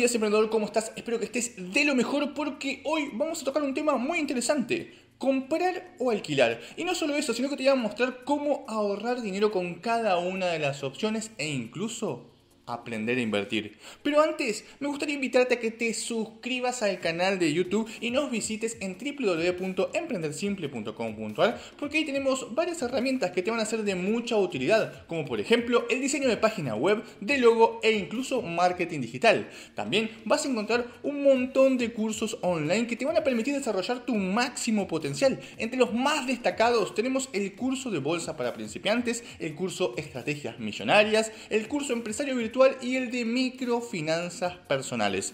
días, emprendedor, ¿cómo estás? Espero que estés de lo mejor porque hoy vamos a tocar un tema muy interesante. Comprar o alquilar. Y no solo eso, sino que te voy a mostrar cómo ahorrar dinero con cada una de las opciones e incluso aprender a invertir. Pero antes, me gustaría invitarte a que te suscribas al canal de YouTube y nos visites en www.emprendersimple.com.ar porque ahí tenemos varias herramientas que te van a ser de mucha utilidad, como por ejemplo el diseño de página web, de logo e incluso marketing digital. También vas a encontrar un montón de cursos online que te van a permitir desarrollar tu máximo potencial. Entre los más destacados tenemos el curso de bolsa para principiantes, el curso Estrategias Millonarias, el curso Empresario Virtual y el de microfinanzas personales.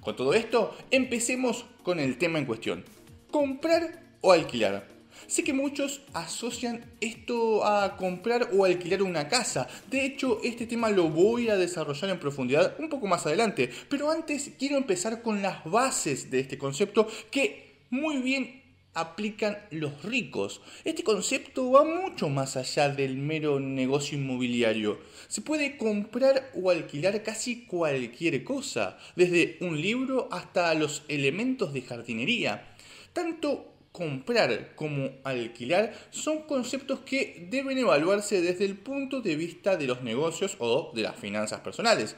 Con todo esto, empecemos con el tema en cuestión. ¿Comprar o alquilar? Sé que muchos asocian esto a comprar o alquilar una casa. De hecho, este tema lo voy a desarrollar en profundidad un poco más adelante. Pero antes quiero empezar con las bases de este concepto que muy bien aplican los ricos. Este concepto va mucho más allá del mero negocio inmobiliario. Se puede comprar o alquilar casi cualquier cosa, desde un libro hasta los elementos de jardinería. Tanto comprar como alquilar son conceptos que deben evaluarse desde el punto de vista de los negocios o de las finanzas personales.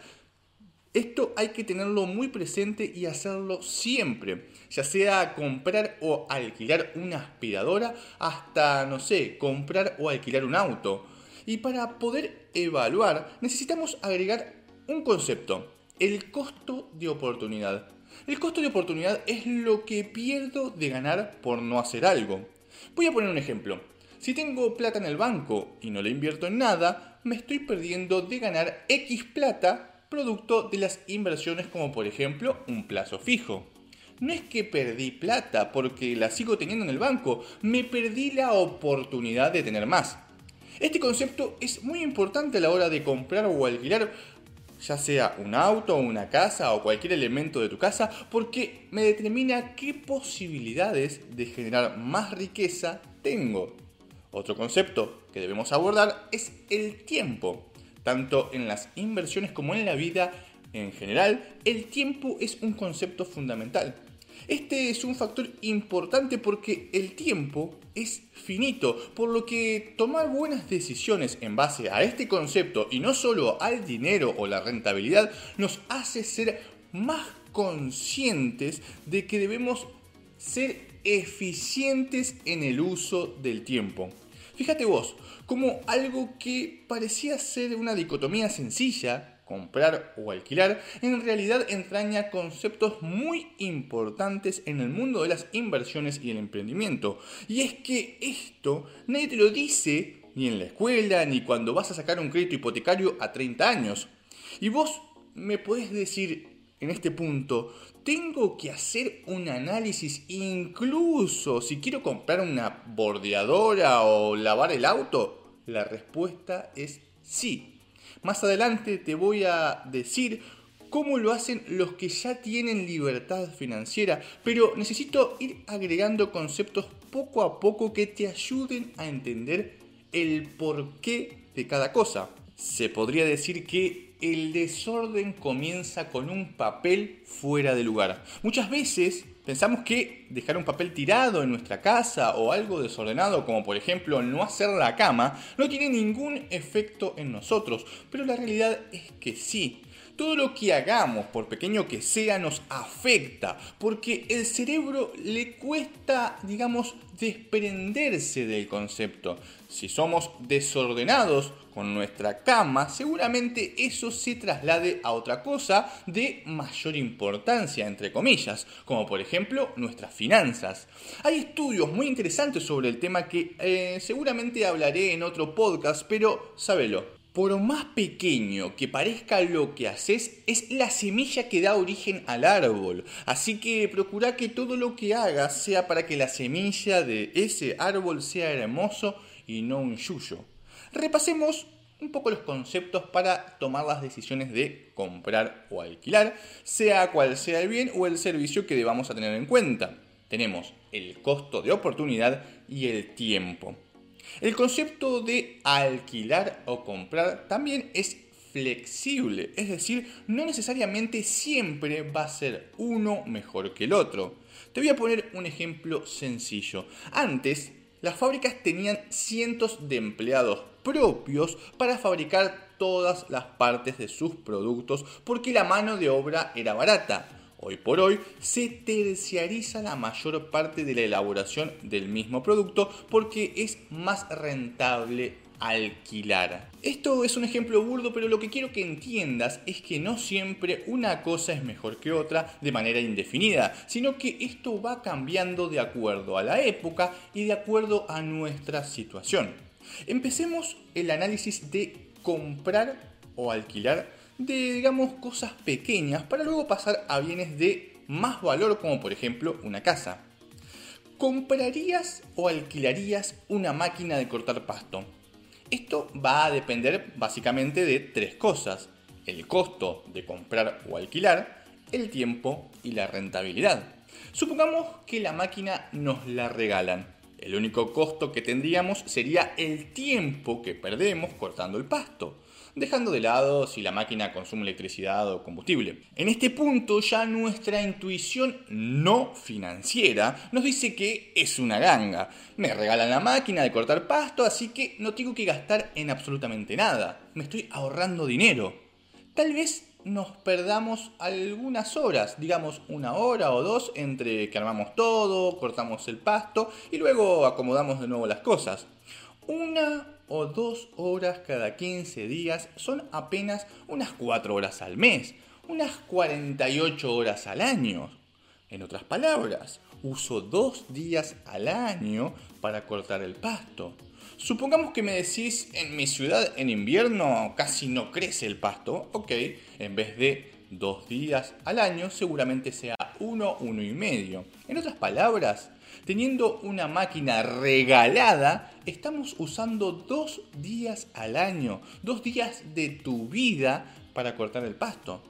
Esto hay que tenerlo muy presente y hacerlo siempre, ya sea comprar o alquilar una aspiradora hasta, no sé, comprar o alquilar un auto. Y para poder evaluar necesitamos agregar un concepto, el costo de oportunidad. El costo de oportunidad es lo que pierdo de ganar por no hacer algo. Voy a poner un ejemplo. Si tengo plata en el banco y no la invierto en nada, me estoy perdiendo de ganar X plata producto de las inversiones como por ejemplo un plazo fijo. No es que perdí plata porque la sigo teniendo en el banco, me perdí la oportunidad de tener más. Este concepto es muy importante a la hora de comprar o alquilar ya sea un auto, una casa o cualquier elemento de tu casa, porque me determina qué posibilidades de generar más riqueza tengo. Otro concepto que debemos abordar es el tiempo. Tanto en las inversiones como en la vida en general, el tiempo es un concepto fundamental. Este es un factor importante porque el tiempo es finito, por lo que tomar buenas decisiones en base a este concepto y no solo al dinero o la rentabilidad nos hace ser más conscientes de que debemos ser eficientes en el uso del tiempo. Fíjate vos, como algo que parecía ser una dicotomía sencilla, comprar o alquilar, en realidad entraña conceptos muy importantes en el mundo de las inversiones y el emprendimiento. Y es que esto nadie te lo dice ni en la escuela, ni cuando vas a sacar un crédito hipotecario a 30 años. Y vos me podés decir, en este punto, tengo que hacer un análisis incluso si quiero comprar una bordeadora o lavar el auto. La respuesta es sí. Más adelante te voy a decir cómo lo hacen los que ya tienen libertad financiera, pero necesito ir agregando conceptos poco a poco que te ayuden a entender el porqué de cada cosa. Se podría decir que el desorden comienza con un papel fuera de lugar. Muchas veces pensamos que dejar un papel tirado en nuestra casa o algo desordenado, como por ejemplo no hacer la cama, no tiene ningún efecto en nosotros, pero la realidad es que sí. Todo lo que hagamos, por pequeño que sea, nos afecta, porque el cerebro le cuesta, digamos, desprenderse del concepto. Si somos desordenados con nuestra cama, seguramente eso se traslade a otra cosa de mayor importancia, entre comillas, como por ejemplo nuestras finanzas. Hay estudios muy interesantes sobre el tema que eh, seguramente hablaré en otro podcast, pero sábelo por más pequeño que parezca lo que haces, es la semilla que da origen al árbol. Así que procura que todo lo que hagas sea para que la semilla de ese árbol sea hermoso y no un yuyo. Repasemos un poco los conceptos para tomar las decisiones de comprar o alquilar, sea cual sea el bien o el servicio que debamos tener en cuenta. Tenemos el costo de oportunidad y el tiempo. El concepto de alquilar o comprar también es flexible, es decir, no necesariamente siempre va a ser uno mejor que el otro. Te voy a poner un ejemplo sencillo. Antes, las fábricas tenían cientos de empleados propios para fabricar todas las partes de sus productos porque la mano de obra era barata. Hoy por hoy se terciariza la mayor parte de la elaboración del mismo producto porque es más rentable alquilar. Esto es un ejemplo burdo, pero lo que quiero que entiendas es que no siempre una cosa es mejor que otra de manera indefinida, sino que esto va cambiando de acuerdo a la época y de acuerdo a nuestra situación. Empecemos el análisis de comprar o alquilar de, digamos, cosas pequeñas para luego pasar a bienes de más valor como por ejemplo una casa. ¿Comprarías o alquilarías una máquina de cortar pasto? Esto va a depender básicamente de tres cosas. El costo de comprar o alquilar, el tiempo y la rentabilidad. Supongamos que la máquina nos la regalan. El único costo que tendríamos sería el tiempo que perdemos cortando el pasto dejando de lado si la máquina consume electricidad o combustible. En este punto ya nuestra intuición no financiera nos dice que es una ganga. Me regalan la máquina de cortar pasto, así que no tengo que gastar en absolutamente nada. Me estoy ahorrando dinero. Tal vez nos perdamos algunas horas, digamos una hora o dos entre que armamos todo, cortamos el pasto y luego acomodamos de nuevo las cosas. Una o dos horas cada 15 días son apenas unas 4 horas al mes, unas 48 horas al año. En otras palabras, uso dos días al año para cortar el pasto. Supongamos que me decís, en mi ciudad en invierno casi no crece el pasto, ok, en vez de dos días al año seguramente sea uno, uno y medio. En otras palabras, Teniendo una máquina regalada, estamos usando dos días al año, dos días de tu vida para cortar el pasto.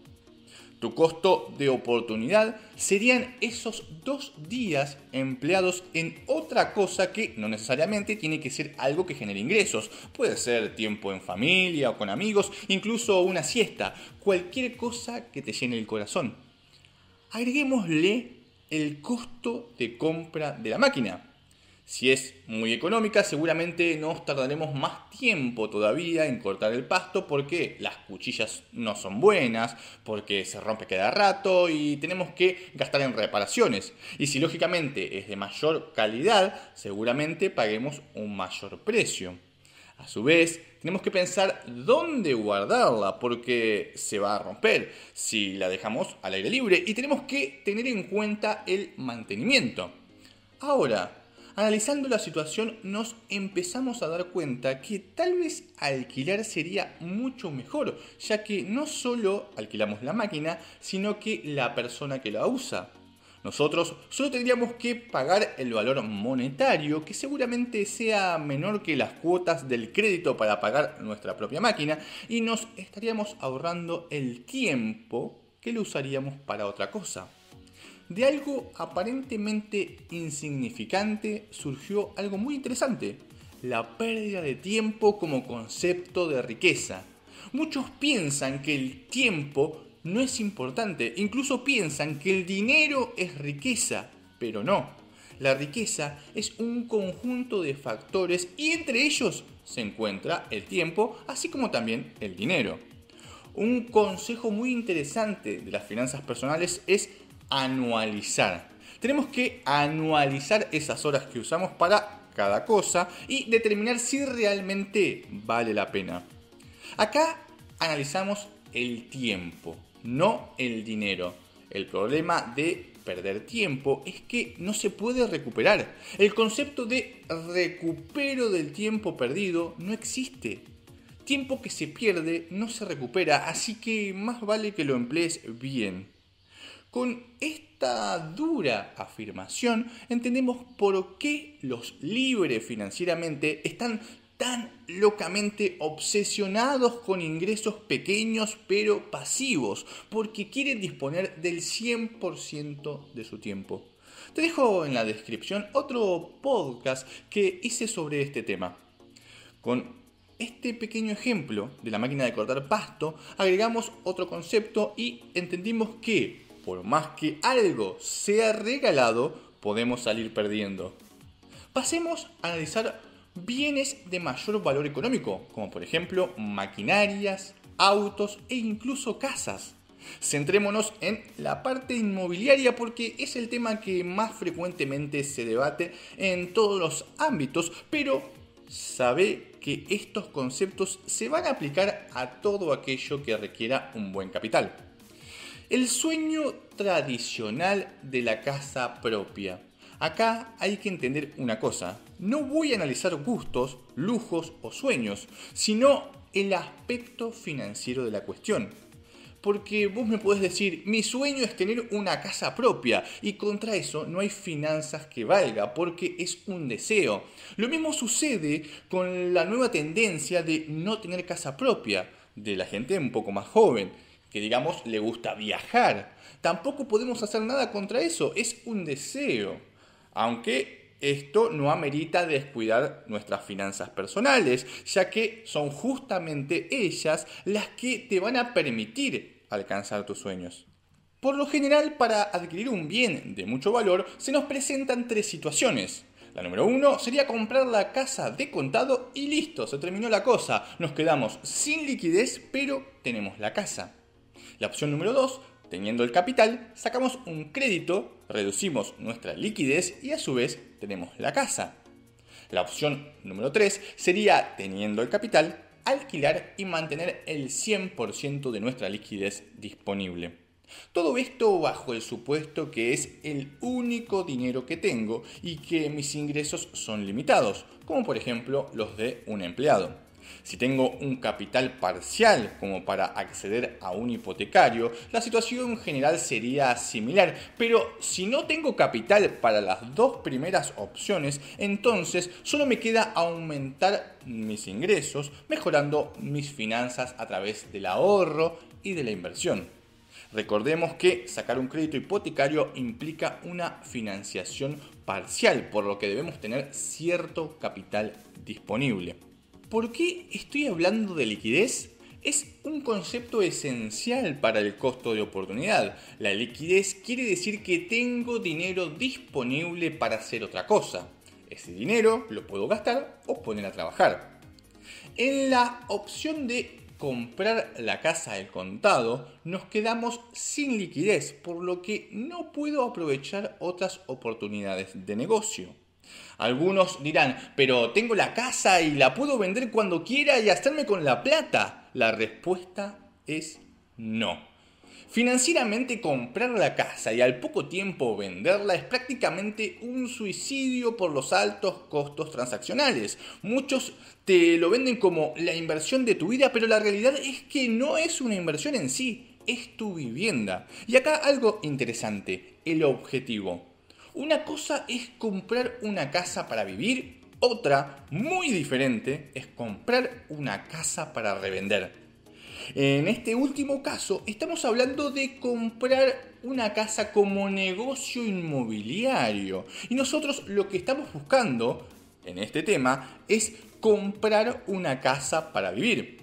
Tu costo de oportunidad serían esos dos días empleados en otra cosa que no necesariamente tiene que ser algo que genere ingresos. Puede ser tiempo en familia o con amigos, incluso una siesta, cualquier cosa que te llene el corazón. Agreguémosle el costo de compra de la máquina. Si es muy económica, seguramente nos tardaremos más tiempo todavía en cortar el pasto porque las cuchillas no son buenas, porque se rompe cada rato y tenemos que gastar en reparaciones. Y si lógicamente es de mayor calidad, seguramente paguemos un mayor precio. A su vez, tenemos que pensar dónde guardarla porque se va a romper si la dejamos al aire libre y tenemos que tener en cuenta el mantenimiento. Ahora, analizando la situación nos empezamos a dar cuenta que tal vez alquilar sería mucho mejor, ya que no solo alquilamos la máquina, sino que la persona que la usa. Nosotros solo tendríamos que pagar el valor monetario, que seguramente sea menor que las cuotas del crédito para pagar nuestra propia máquina, y nos estaríamos ahorrando el tiempo que lo usaríamos para otra cosa. De algo aparentemente insignificante surgió algo muy interesante, la pérdida de tiempo como concepto de riqueza. Muchos piensan que el tiempo no es importante. Incluso piensan que el dinero es riqueza, pero no. La riqueza es un conjunto de factores y entre ellos se encuentra el tiempo, así como también el dinero. Un consejo muy interesante de las finanzas personales es anualizar. Tenemos que anualizar esas horas que usamos para cada cosa y determinar si realmente vale la pena. Acá analizamos el tiempo no el dinero. El problema de perder tiempo es que no se puede recuperar. El concepto de recupero del tiempo perdido no existe. Tiempo que se pierde no se recupera, así que más vale que lo emplees bien. Con esta dura afirmación entendemos por qué los libres financieramente están tan locamente obsesionados con ingresos pequeños pero pasivos, porque quieren disponer del 100% de su tiempo. Te dejo en la descripción otro podcast que hice sobre este tema, con este pequeño ejemplo de la máquina de cortar pasto, agregamos otro concepto y entendimos que, por más que algo sea regalado, podemos salir perdiendo. Pasemos a analizar bienes de mayor valor económico, como por ejemplo maquinarias, autos e incluso casas. Centrémonos en la parte inmobiliaria porque es el tema que más frecuentemente se debate en todos los ámbitos, pero sabe que estos conceptos se van a aplicar a todo aquello que requiera un buen capital. El sueño tradicional de la casa propia. Acá hay que entender una cosa, no voy a analizar gustos, lujos o sueños, sino el aspecto financiero de la cuestión. Porque vos me podés decir, mi sueño es tener una casa propia y contra eso no hay finanzas que valga porque es un deseo. Lo mismo sucede con la nueva tendencia de no tener casa propia de la gente un poco más joven, que digamos le gusta viajar. Tampoco podemos hacer nada contra eso, es un deseo. Aunque esto no amerita descuidar nuestras finanzas personales, ya que son justamente ellas las que te van a permitir alcanzar tus sueños. Por lo general, para adquirir un bien de mucho valor, se nos presentan tres situaciones. La número uno sería comprar la casa de contado y listo, se terminó la cosa. Nos quedamos sin liquidez, pero tenemos la casa. La opción número dos Teniendo el capital, sacamos un crédito, reducimos nuestra liquidez y a su vez tenemos la casa. La opción número 3 sería, teniendo el capital, alquilar y mantener el 100% de nuestra liquidez disponible. Todo esto bajo el supuesto que es el único dinero que tengo y que mis ingresos son limitados, como por ejemplo los de un empleado. Si tengo un capital parcial como para acceder a un hipotecario, la situación general sería similar, pero si no tengo capital para las dos primeras opciones, entonces solo me queda aumentar mis ingresos, mejorando mis finanzas a través del ahorro y de la inversión. Recordemos que sacar un crédito hipotecario implica una financiación parcial, por lo que debemos tener cierto capital disponible. ¿Por qué estoy hablando de liquidez? Es un concepto esencial para el costo de oportunidad. La liquidez quiere decir que tengo dinero disponible para hacer otra cosa. Ese dinero lo puedo gastar o poner a trabajar. En la opción de comprar la casa al contado, nos quedamos sin liquidez, por lo que no puedo aprovechar otras oportunidades de negocio. Algunos dirán, pero tengo la casa y la puedo vender cuando quiera y hacerme con la plata. La respuesta es no. Financieramente comprar la casa y al poco tiempo venderla es prácticamente un suicidio por los altos costos transaccionales. Muchos te lo venden como la inversión de tu vida, pero la realidad es que no es una inversión en sí, es tu vivienda. Y acá algo interesante, el objetivo. Una cosa es comprar una casa para vivir, otra, muy diferente, es comprar una casa para revender. En este último caso, estamos hablando de comprar una casa como negocio inmobiliario. Y nosotros lo que estamos buscando en este tema es comprar una casa para vivir.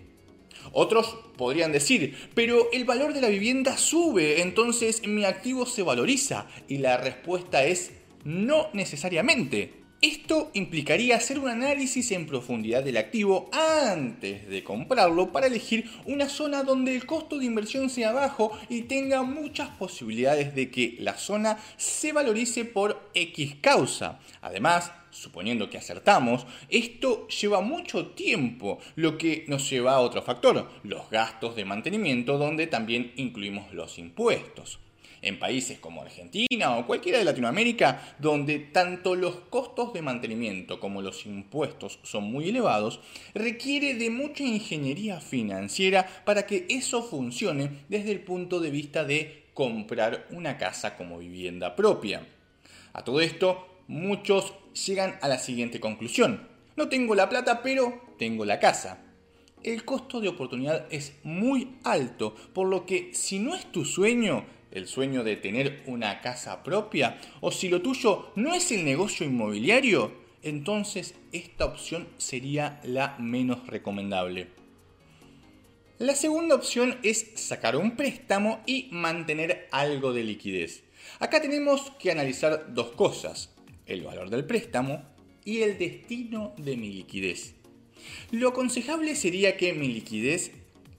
Otros podrían decir, pero el valor de la vivienda sube, entonces mi activo se valoriza. Y la respuesta es no necesariamente. Esto implicaría hacer un análisis en profundidad del activo antes de comprarlo para elegir una zona donde el costo de inversión sea bajo y tenga muchas posibilidades de que la zona se valorice por X causa. Además, suponiendo que acertamos, esto lleva mucho tiempo, lo que nos lleva a otro factor, los gastos de mantenimiento donde también incluimos los impuestos en países como Argentina o cualquiera de Latinoamérica, donde tanto los costos de mantenimiento como los impuestos son muy elevados, requiere de mucha ingeniería financiera para que eso funcione desde el punto de vista de comprar una casa como vivienda propia. A todo esto, muchos llegan a la siguiente conclusión. No tengo la plata, pero tengo la casa. El costo de oportunidad es muy alto, por lo que si no es tu sueño, el sueño de tener una casa propia, o si lo tuyo no es el negocio inmobiliario, entonces esta opción sería la menos recomendable. La segunda opción es sacar un préstamo y mantener algo de liquidez. Acá tenemos que analizar dos cosas, el valor del préstamo y el destino de mi liquidez. Lo aconsejable sería que mi liquidez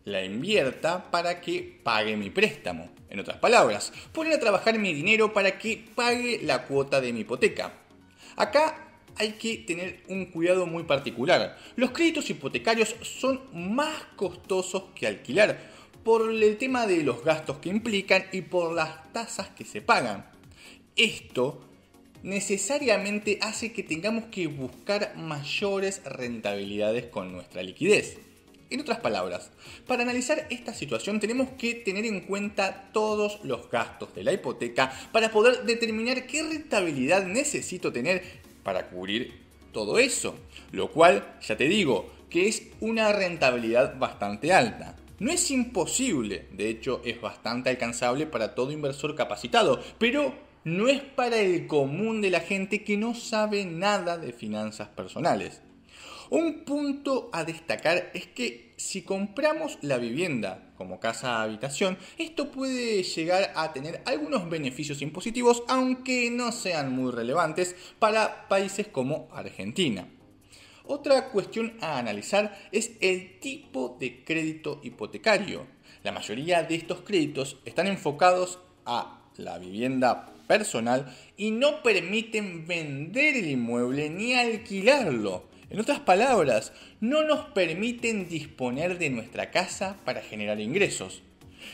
la invierta para que pague mi préstamo. En otras palabras, poner a trabajar mi dinero para que pague la cuota de mi hipoteca. Acá hay que tener un cuidado muy particular. Los créditos hipotecarios son más costosos que alquilar por el tema de los gastos que implican y por las tasas que se pagan. Esto necesariamente hace que tengamos que buscar mayores rentabilidades con nuestra liquidez. En otras palabras, para analizar esta situación tenemos que tener en cuenta todos los gastos de la hipoteca para poder determinar qué rentabilidad necesito tener para cubrir todo eso. Lo cual, ya te digo, que es una rentabilidad bastante alta. No es imposible, de hecho es bastante alcanzable para todo inversor capacitado, pero no es para el común de la gente que no sabe nada de finanzas personales. Un punto a destacar es que si compramos la vivienda como casa habitación, esto puede llegar a tener algunos beneficios impositivos, aunque no sean muy relevantes para países como Argentina. Otra cuestión a analizar es el tipo de crédito hipotecario. La mayoría de estos créditos están enfocados a la vivienda personal y no permiten vender el inmueble ni alquilarlo. En otras palabras, no nos permiten disponer de nuestra casa para generar ingresos.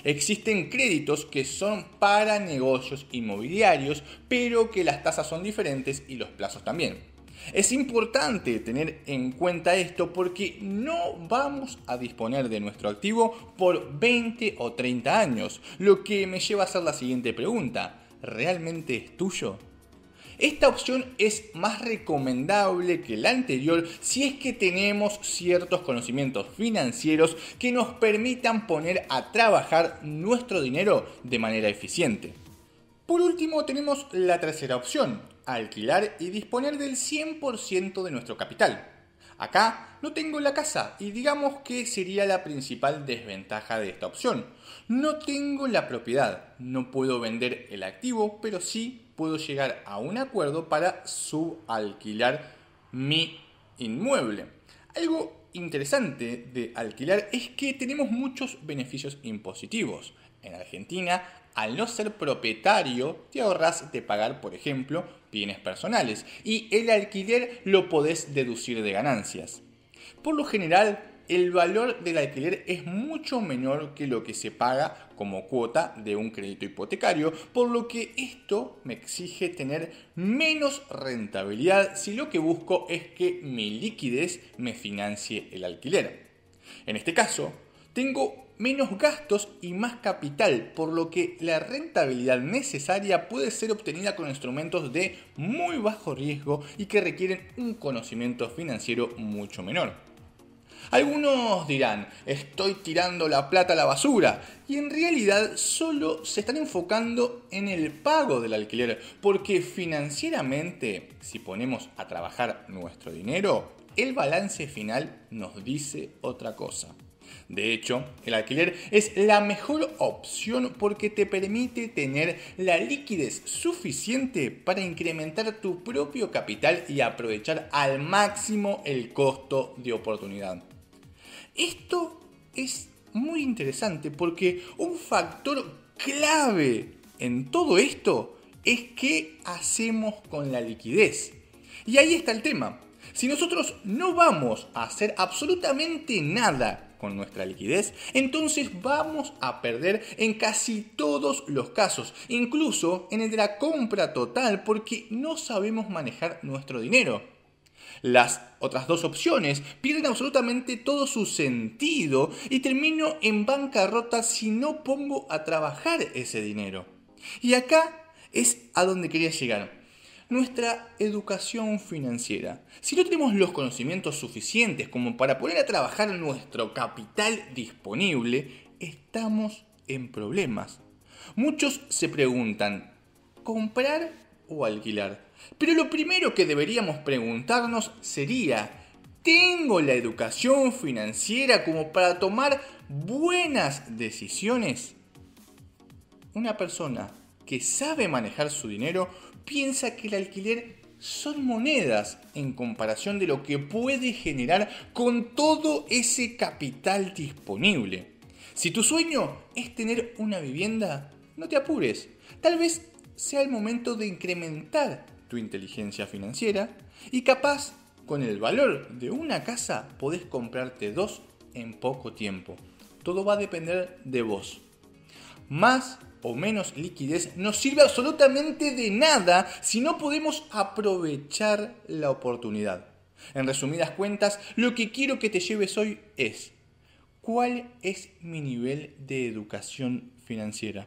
Existen créditos que son para negocios inmobiliarios, pero que las tasas son diferentes y los plazos también. Es importante tener en cuenta esto porque no vamos a disponer de nuestro activo por 20 o 30 años, lo que me lleva a hacer la siguiente pregunta. ¿Realmente es tuyo? Esta opción es más recomendable que la anterior si es que tenemos ciertos conocimientos financieros que nos permitan poner a trabajar nuestro dinero de manera eficiente. Por último tenemos la tercera opción, alquilar y disponer del 100% de nuestro capital. Acá no tengo la casa y digamos que sería la principal desventaja de esta opción. No tengo la propiedad, no puedo vender el activo, pero sí puedo llegar a un acuerdo para subalquilar mi inmueble. Algo interesante de alquilar es que tenemos muchos beneficios impositivos. En Argentina, al no ser propietario, te ahorras de pagar, por ejemplo, bienes personales y el alquiler lo podés deducir de ganancias. Por lo general, el valor del alquiler es mucho menor que lo que se paga como cuota de un crédito hipotecario, por lo que esto me exige tener menos rentabilidad si lo que busco es que mi liquidez me financie el alquiler. En este caso, tengo menos gastos y más capital, por lo que la rentabilidad necesaria puede ser obtenida con instrumentos de muy bajo riesgo y que requieren un conocimiento financiero mucho menor. Algunos dirán, estoy tirando la plata a la basura, y en realidad solo se están enfocando en el pago del alquiler, porque financieramente, si ponemos a trabajar nuestro dinero, el balance final nos dice otra cosa. De hecho, el alquiler es la mejor opción porque te permite tener la liquidez suficiente para incrementar tu propio capital y aprovechar al máximo el costo de oportunidad. Esto es muy interesante porque un factor clave en todo esto es qué hacemos con la liquidez. Y ahí está el tema. Si nosotros no vamos a hacer absolutamente nada con nuestra liquidez, entonces vamos a perder en casi todos los casos, incluso en el de la compra total, porque no sabemos manejar nuestro dinero. Las otras dos opciones pierden absolutamente todo su sentido y termino en bancarrota si no pongo a trabajar ese dinero. Y acá es a donde quería llegar. Nuestra educación financiera. Si no tenemos los conocimientos suficientes como para poner a trabajar nuestro capital disponible, estamos en problemas. Muchos se preguntan, ¿comprar o alquilar. Pero lo primero que deberíamos preguntarnos sería, ¿tengo la educación financiera como para tomar buenas decisiones? Una persona que sabe manejar su dinero piensa que el alquiler son monedas en comparación de lo que puede generar con todo ese capital disponible. Si tu sueño es tener una vivienda, no te apures. Tal vez sea el momento de incrementar tu inteligencia financiera y capaz con el valor de una casa podés comprarte dos en poco tiempo. Todo va a depender de vos. Más o menos liquidez nos sirve absolutamente de nada si no podemos aprovechar la oportunidad. En resumidas cuentas, lo que quiero que te lleves hoy es, ¿cuál es mi nivel de educación financiera?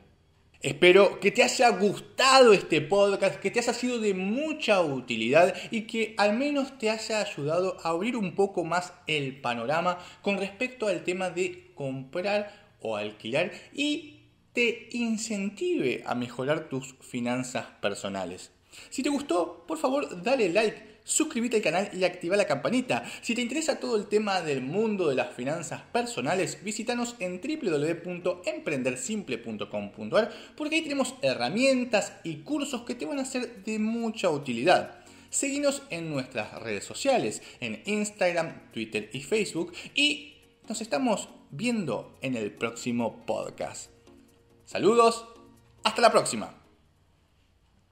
Espero que te haya gustado este podcast, que te haya sido de mucha utilidad y que al menos te haya ayudado a abrir un poco más el panorama con respecto al tema de comprar o alquilar y te incentive a mejorar tus finanzas personales. Si te gustó, por favor dale like, suscríbete al canal y activa la campanita. Si te interesa todo el tema del mundo de las finanzas personales, visítanos en www.emprendersimple.com.ar porque ahí tenemos herramientas y cursos que te van a ser de mucha utilidad. Seguinos en nuestras redes sociales, en Instagram, Twitter y Facebook y nos estamos viendo en el próximo podcast. Saludos, hasta la próxima.